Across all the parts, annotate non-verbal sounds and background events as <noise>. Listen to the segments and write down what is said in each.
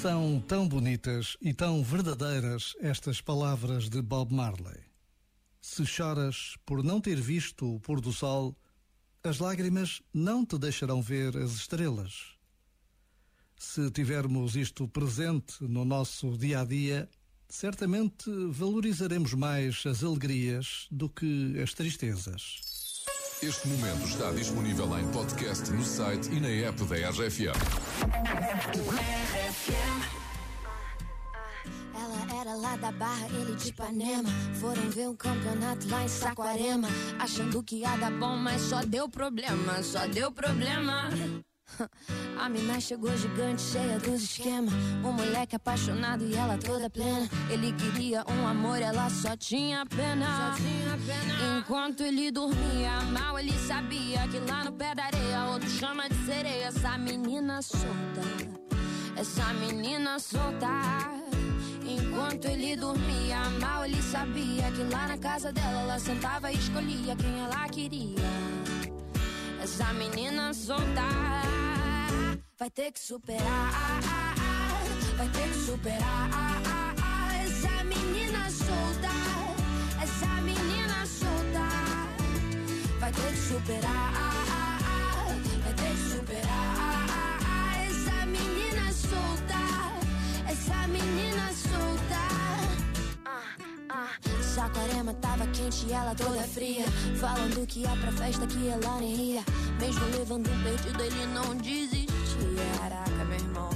São tão bonitas e tão verdadeiras estas palavras de Bob Marley. Se choras por não ter visto o pôr do sol, as lágrimas não te deixarão ver as estrelas. Se tivermos isto presente no nosso dia a dia, certamente valorizaremos mais as alegrias do que as tristezas. Este momento está disponível em podcast no site e na app da RFM. Ela era lá da Barra, ele de Ipanema. Foram ver um campeonato lá em Saquarema. Achando que ia dar bom, mas só deu problema, só deu problema. <laughs> A mina chegou gigante, cheia dos esquemas. Um moleque apaixonado e ela toda plena. Ele queria um amor, ela só tinha pena. Só tinha pena. Enquanto ele dormia, mal ele sabia que lá no pé da areia, outro chama de sereia. Essa menina solta, essa menina solta. Enquanto ele dormia, mal ele sabia que lá na casa dela ela sentava e escolhia quem ela queria. Essa menina solta vai ter que superar, vai ter que superar. Essa menina solta, superar, vai ter que superar. Essa menina solta, essa menina solta. Saquarema tava quente e ela toda fria. Falando que ia pra festa que ela nem ia. Mesmo levando um perdido, ele não desistia. Caraca, meu irmão.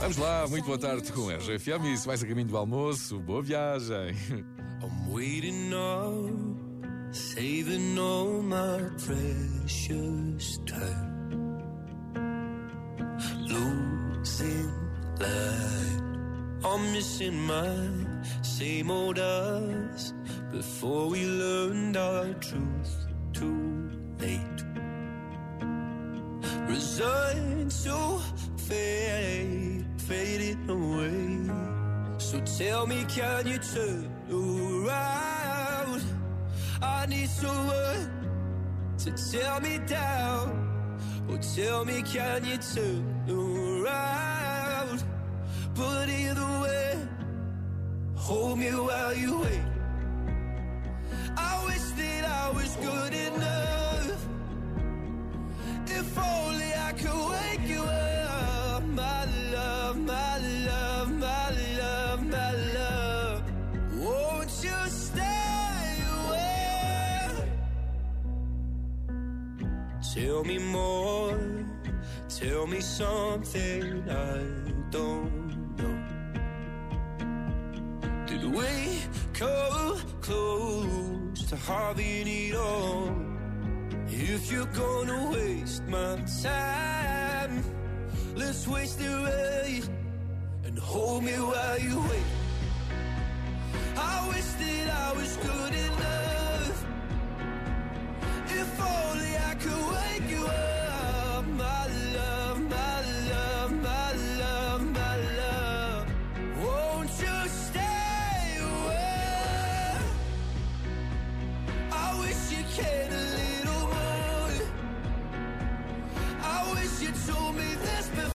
Vamos lá, muito boa tarde com a RFM. Se vais a caminho do almoço, boa viagem. I'm waiting up, saving all my precious time. Losing light, I'm missing my same old us. Before we learned our truth, too late. Resigned to fade, fading away. So tell me, can you turn around? I need someone to tear me down. Or tell me, can you turn around? But either way, hold me while you wait. Tell me more, tell me something I don't know. Did we come close to having it all? If you're gonna waste my time, let's waste it right and hold me while you wait. I wish that I was good.